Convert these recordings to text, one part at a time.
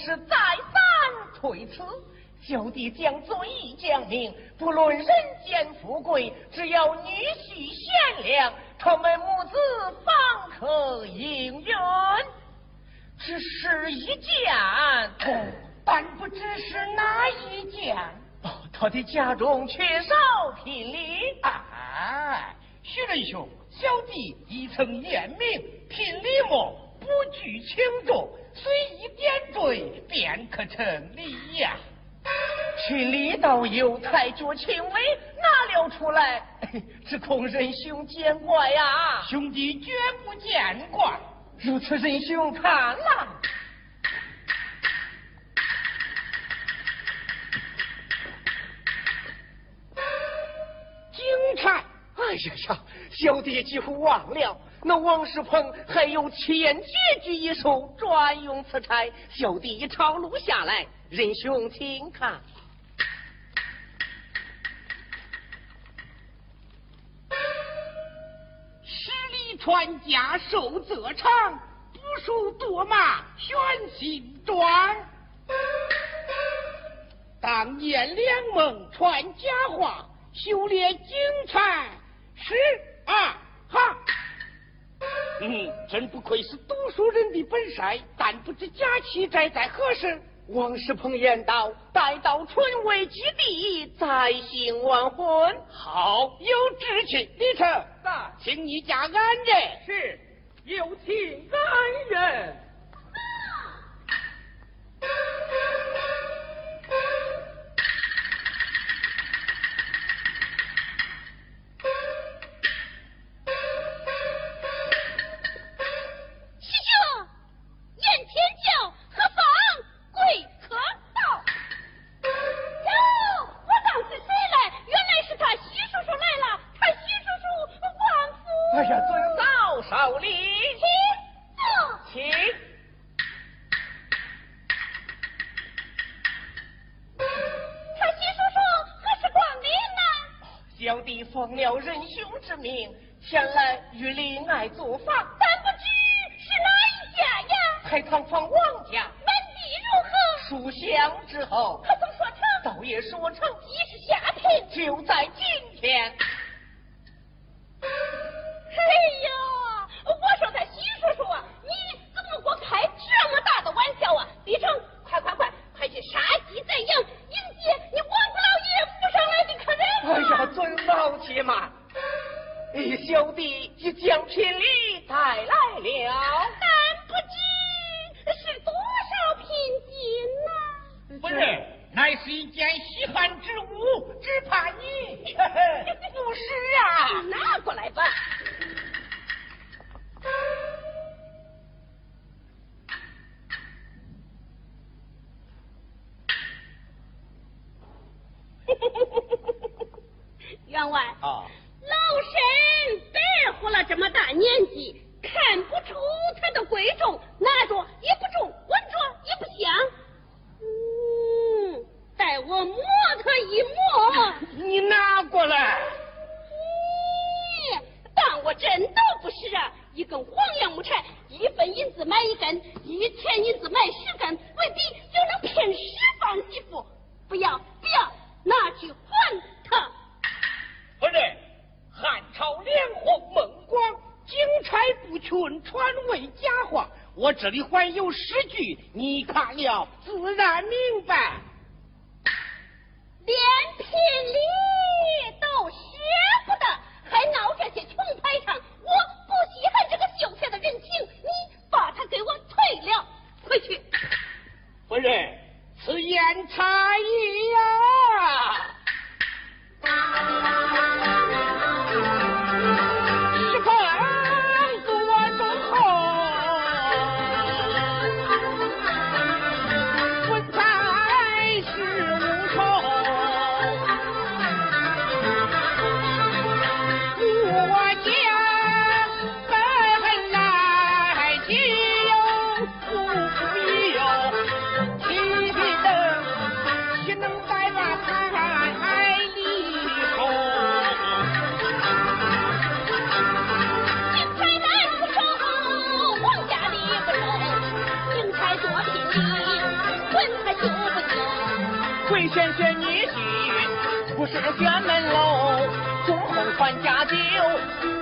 是再三推辞。小弟将尊意讲明，不论人间富贵，只要女婿贤良，他们母子方可应允。只是一件，但不知是哪一件。哦他的家中缺少聘礼。哎，徐仁兄。小弟已曾验明，聘礼莫不拘轻重，随意点缀便可成礼呀。去礼倒有太绝轻微，拿了出来，只恐仁兄见怪呀。兄弟绝不见怪。如此，仁兄看来。精彩！哎呀呀！小弟几乎忘了，那王世鹏还有千绝句一首专用此差。小弟一抄录下来，仁兄请看。十里传家寿则长，不数多马选新装。当年两梦传佳话，修炼精彩是。啊哈！嗯，真不愧是读书人的本色，但不知假期宅在何时。王世鹏言道：“待到春闱基地，再行完婚。”好，有志气。李成，请你家安人。是，有请安人。命前来与李爱租房。我这里还有诗句，你看了自然明白。连聘礼都舍不得，还闹这些穷排场，我不稀罕这个秀才的人情，你把他给我退了，回去。夫人，此言差矣呀。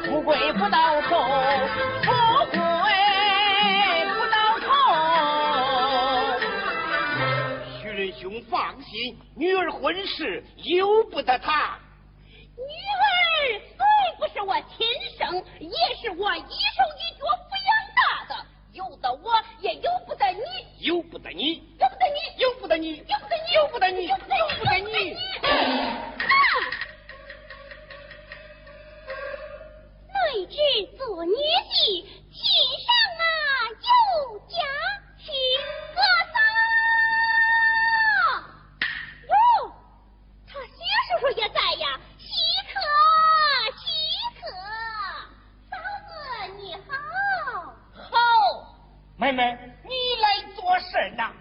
富贵不到头，富贵不到头。徐仁兄放心，女儿婚事由不得他。妹妹你来做甚呐？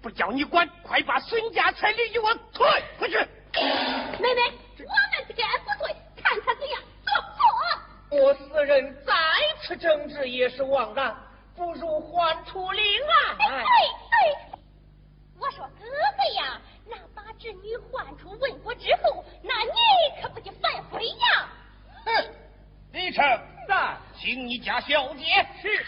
不叫你管，快把孙家彩礼给我退回去。妹妹，我们天不退，看他怎样。走走。我四人再次争执也是枉然，不如还出令案。对对，我说哥哥呀。那把侄女换出问过之后，那你可不就反悔呀？哼！李成，在，请你家小姐是。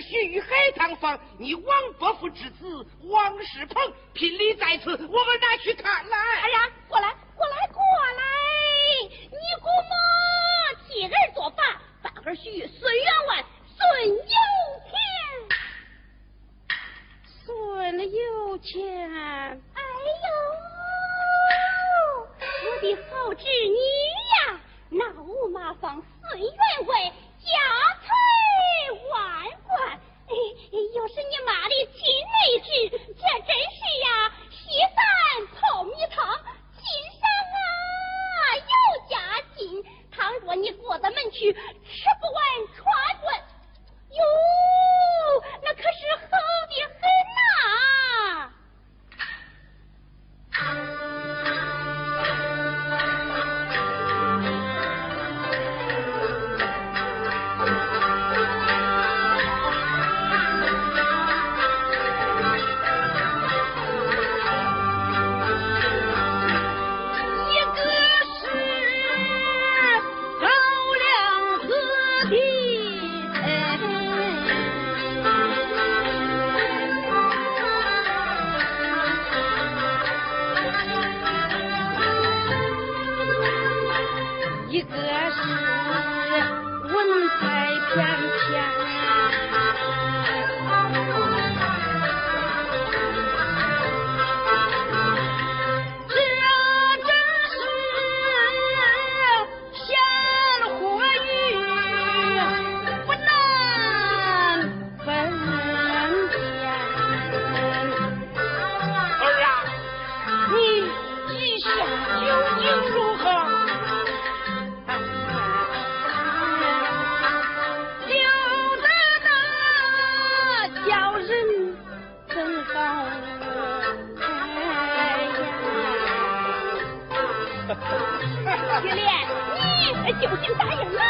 徐玉海棠坊，你王伯父之子王世鹏聘礼在此，我们拿去看来。哎呀，过来，过来，过来！你姑母替儿做法，把儿婿孙员外孙有钱，孙有钱。哎呦，我的好侄女呀，那五马坊孙员外。家财万贯，哎，又是你妈的亲内侄，这真是呀，稀饭泡米汤，金上啊又加金。倘若你过得门去，吃不完穿不哟，那可是好的很呐、啊。究竟答应了？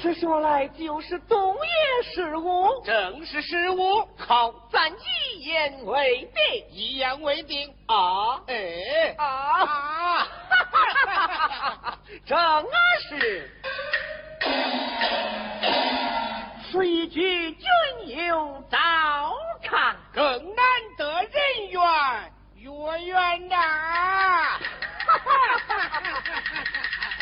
此说来就是东野失误，正是失误。好，咱一言为定，一言为定啊！哎啊 啊！正是，此一举君有照看，更难得人缘，月圆呐！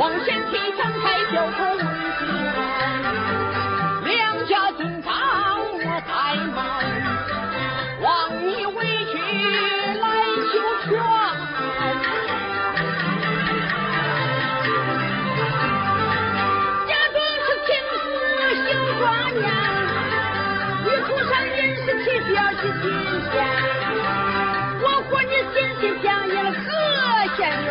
往前提，张开交头问津，两家金刚我在忙，望你委屈来求全。家中是青丝绣庄娘，你土上人是起标是金线，我和你心心相印何嫌远？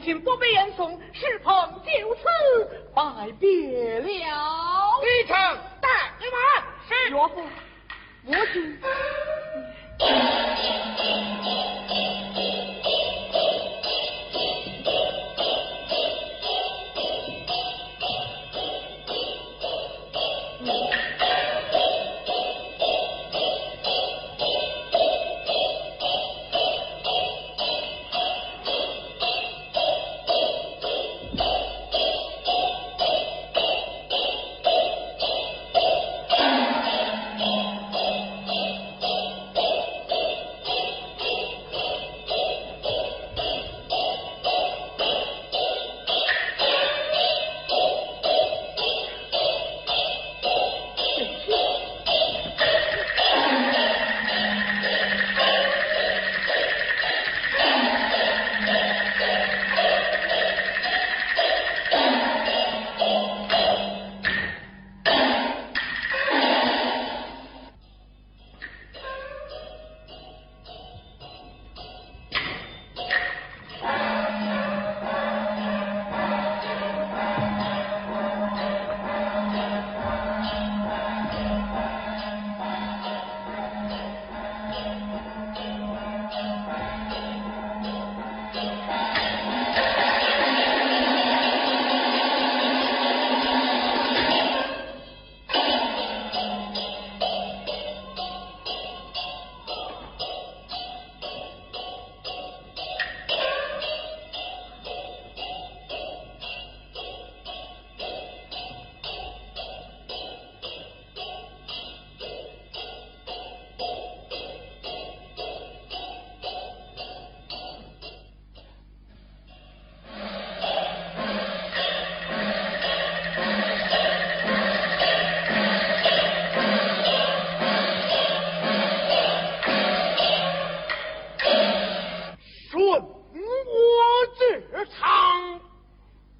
请不被言送，石鹏就此拜别了。李成带马，是岳父，母亲。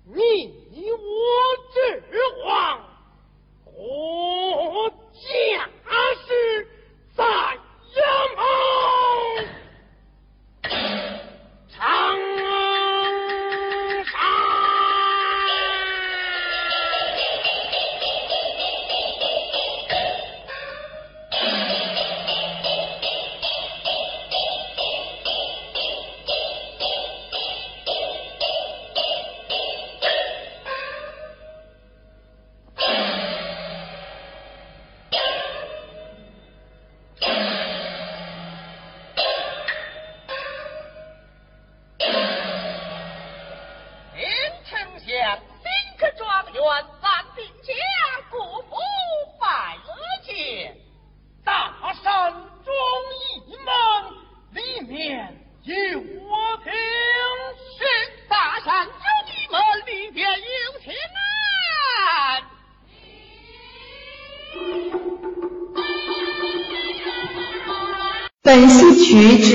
mean.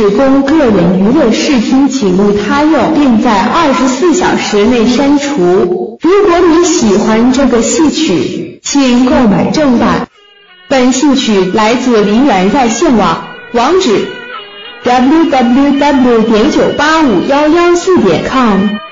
仅供个人娱乐视听，请勿他用，并在二十四小时内删除。如果你喜欢这个戏曲，请购买正版。本戏曲来自梨园在线网，网址：www. 点九八五幺幺四点 com。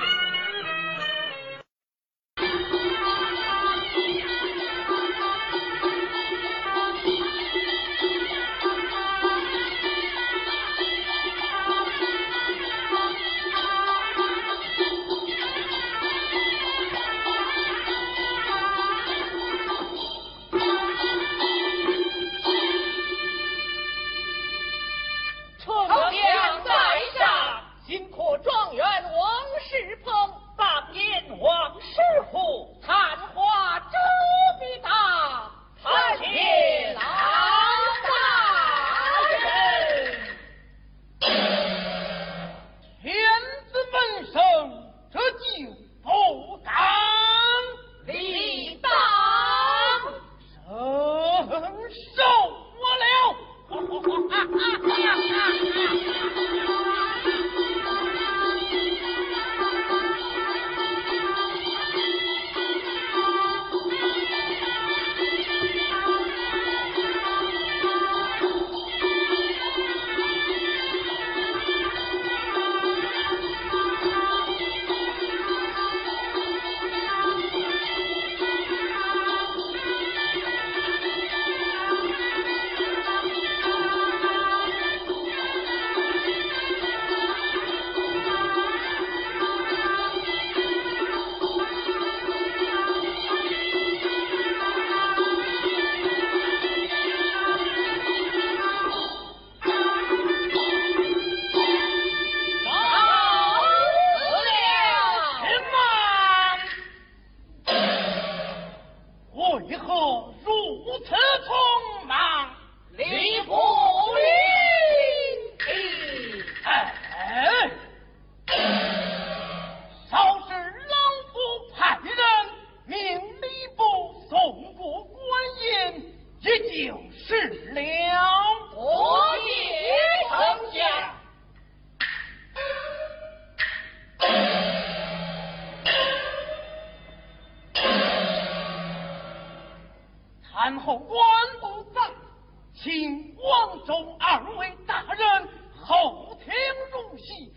中二位大人后庭入席，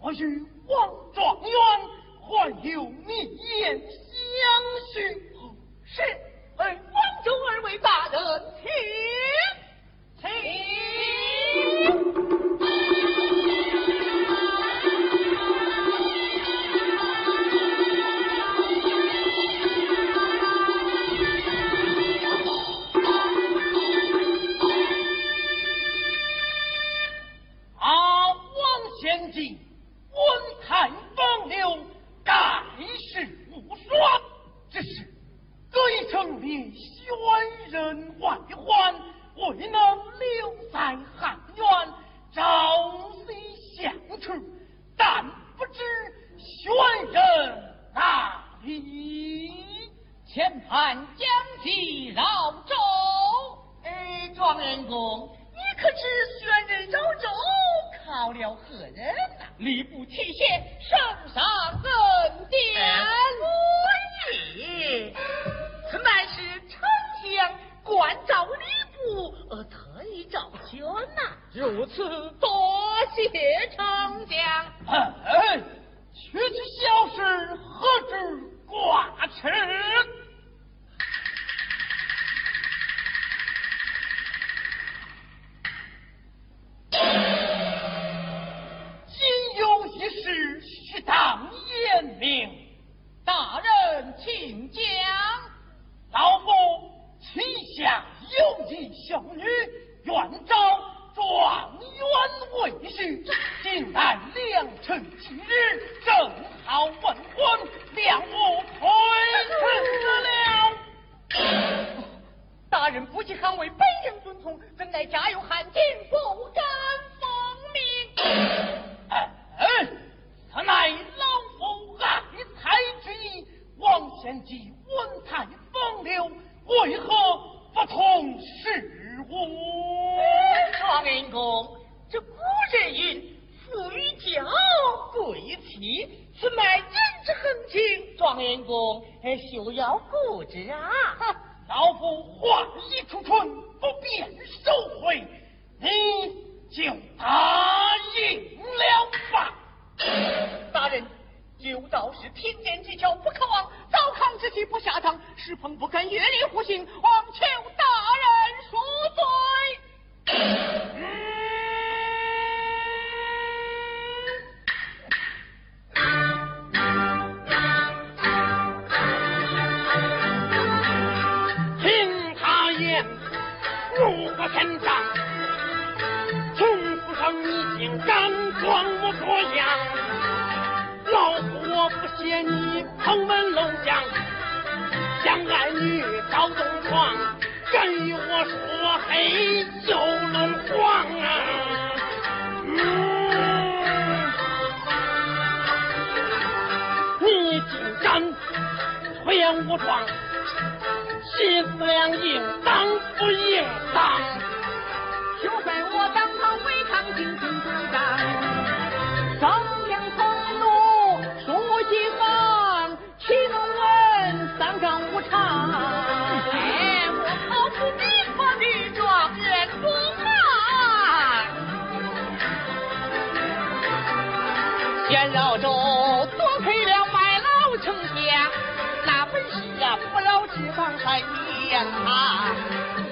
我与王状元还有你言相许。是，哎，王中二位大人，请。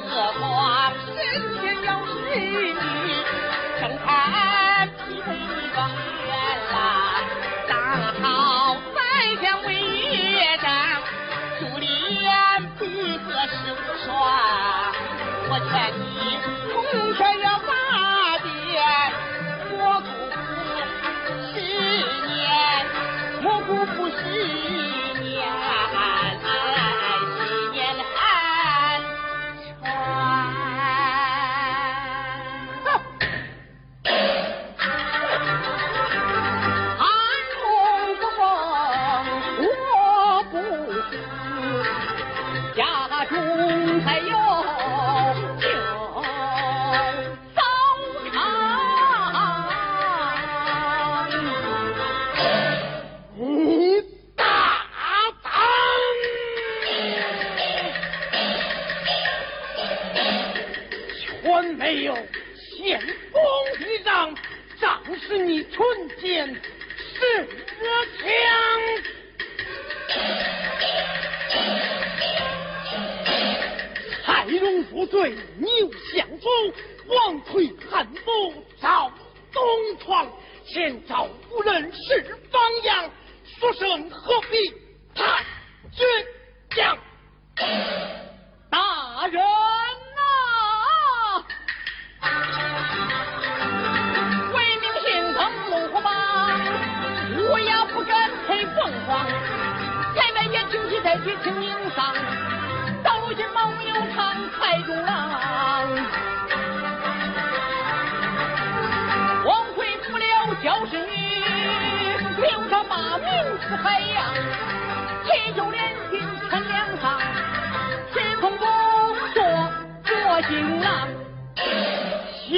何况神仙要。你正看匹配一状元啦，大好宰相为岳丈，珠帘璧合十五双，我劝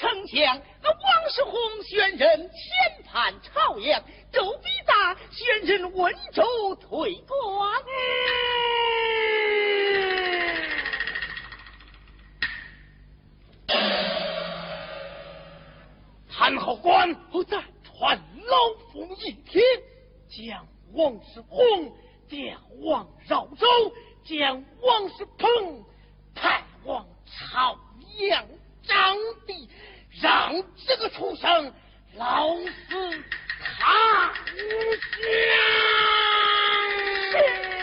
城墙那王世宏选人千盼朝阳周必达选人温州推官参后官不在传老夫一天将王世宏将王饶州将王世鹏派往朝阳张帝让这个畜生老死他乡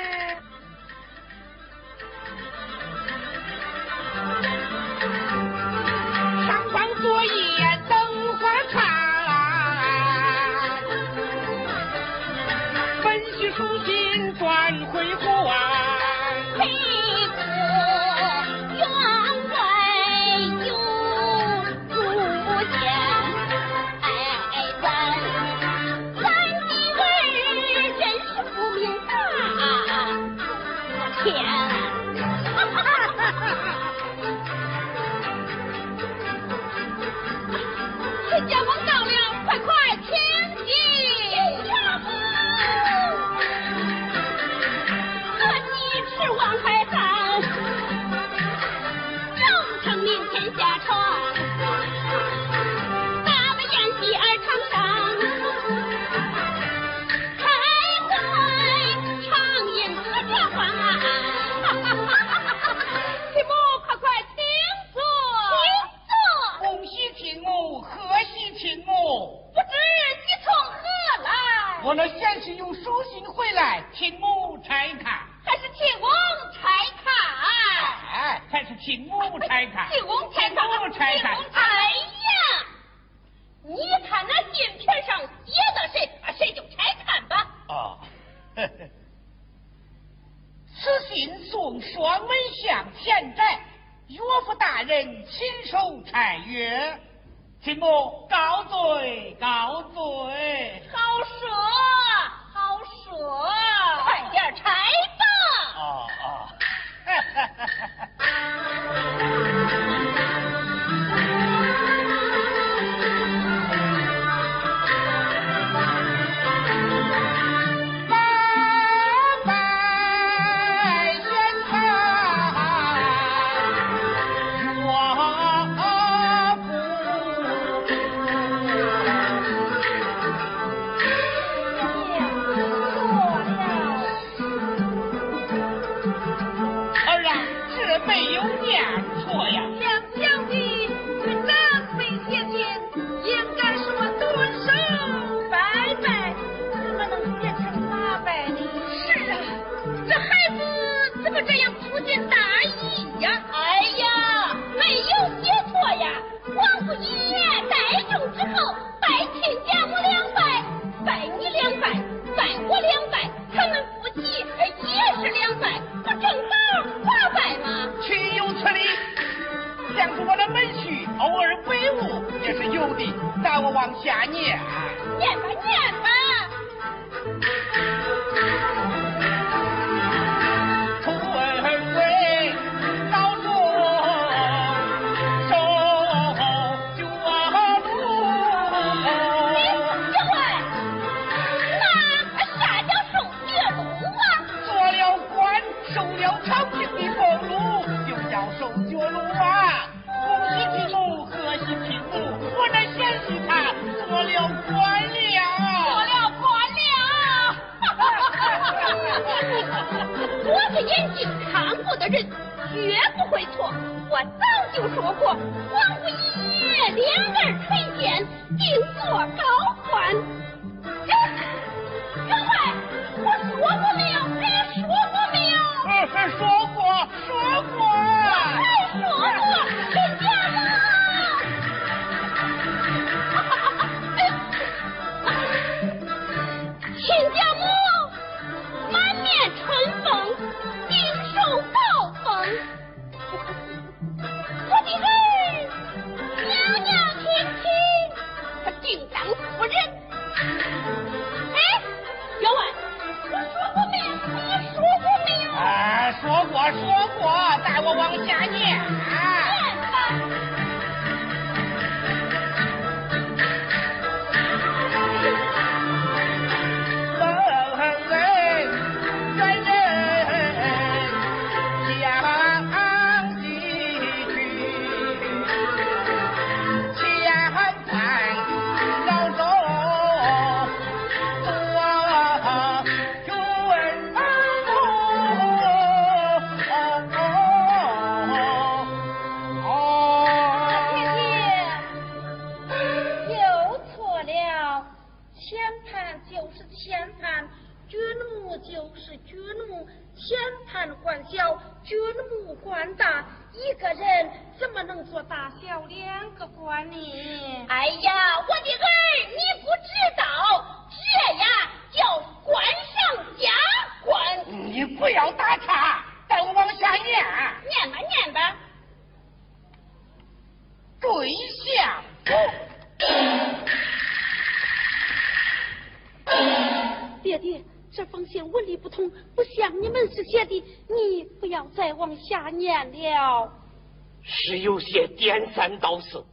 颠三倒四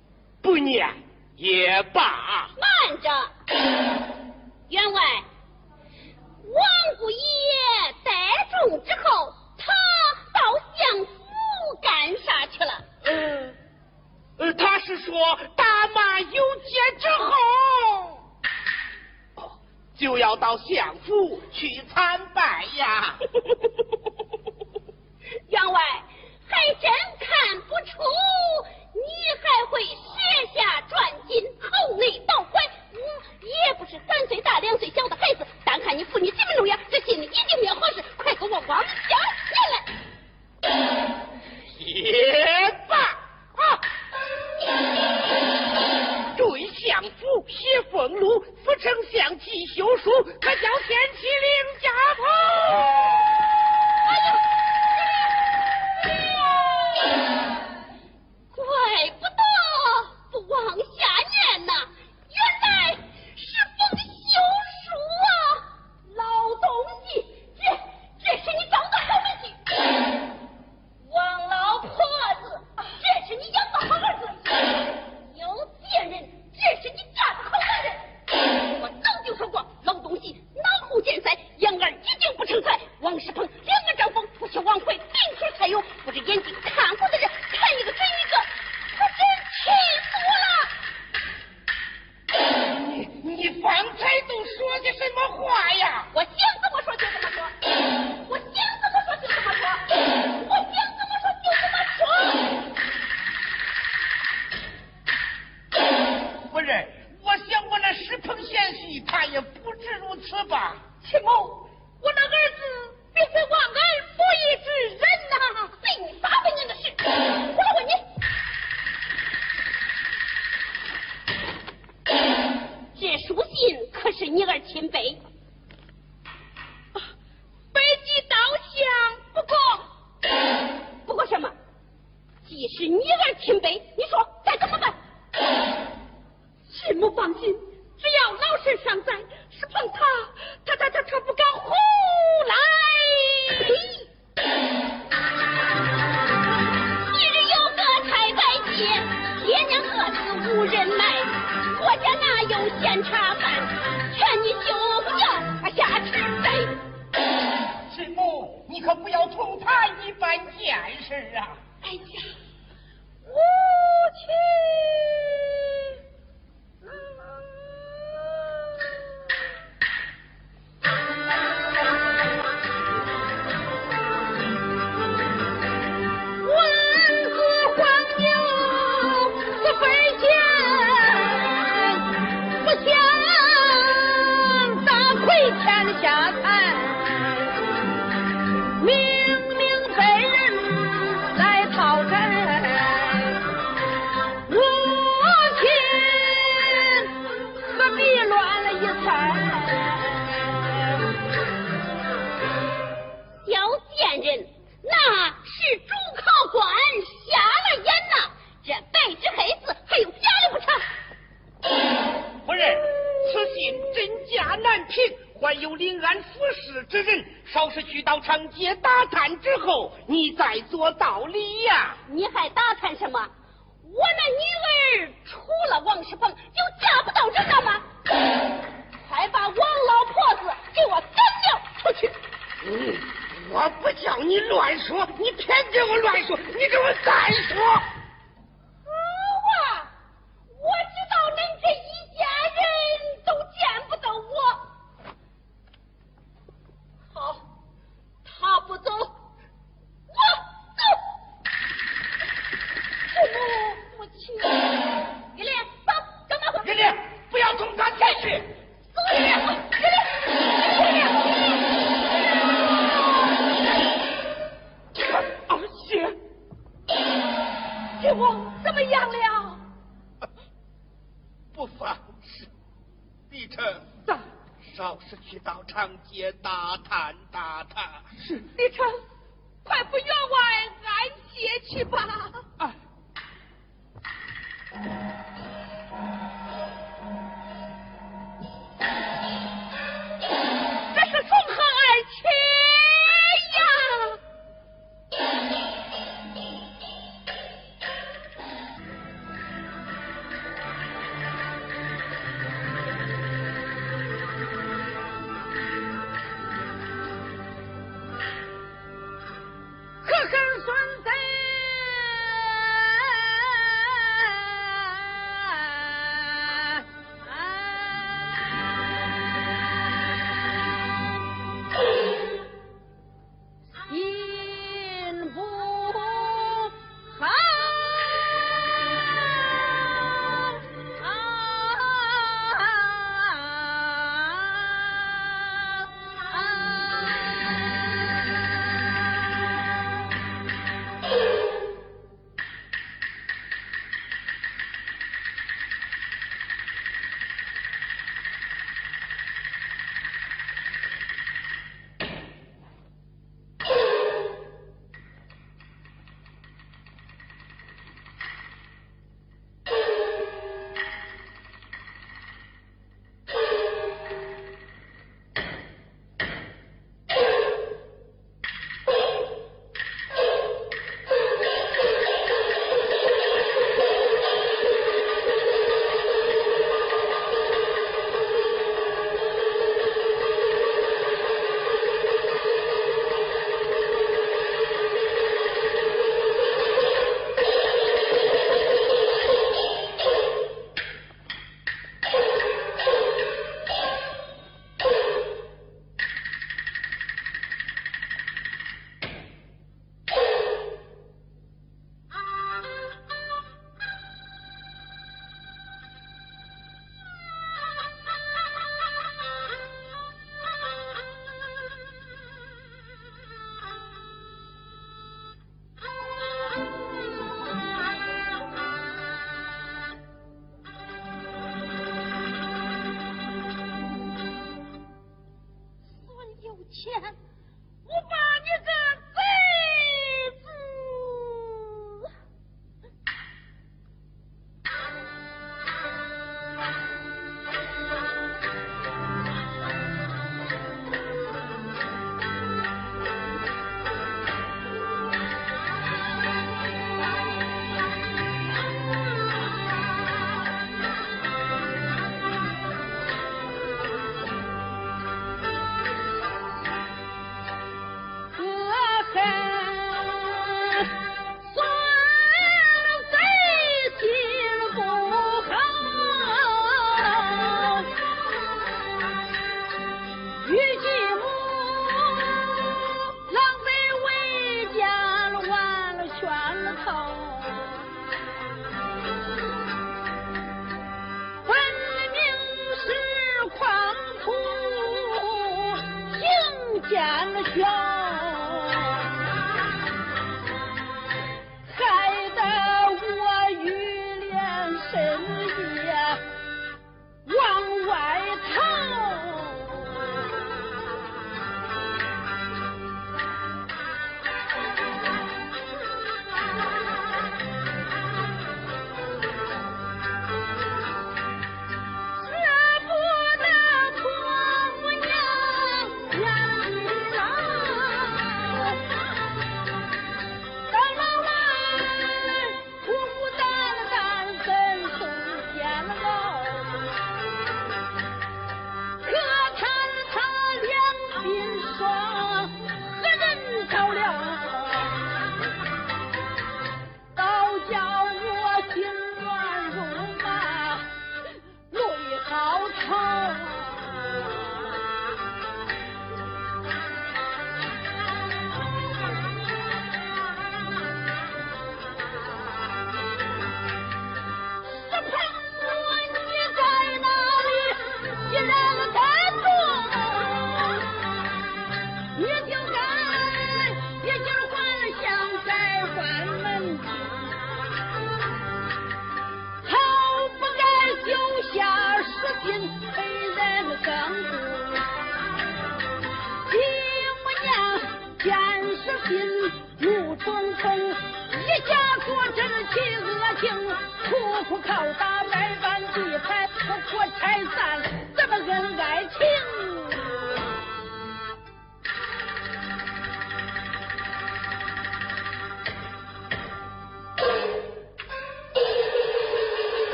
稀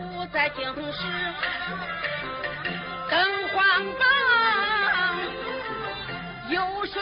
不在京师，登皇榜，有谁？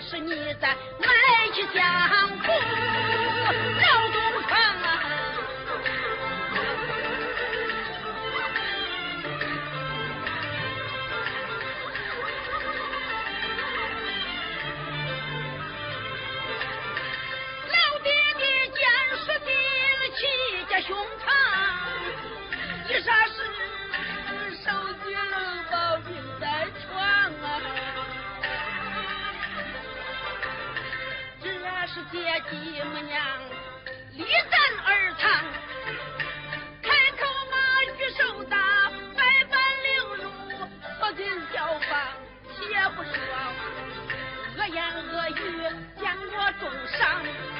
是你在卖去香火姨母娘立旦而堂开口骂语手打百般凌辱不禁叫骂且不说。恶言恶语将我重伤。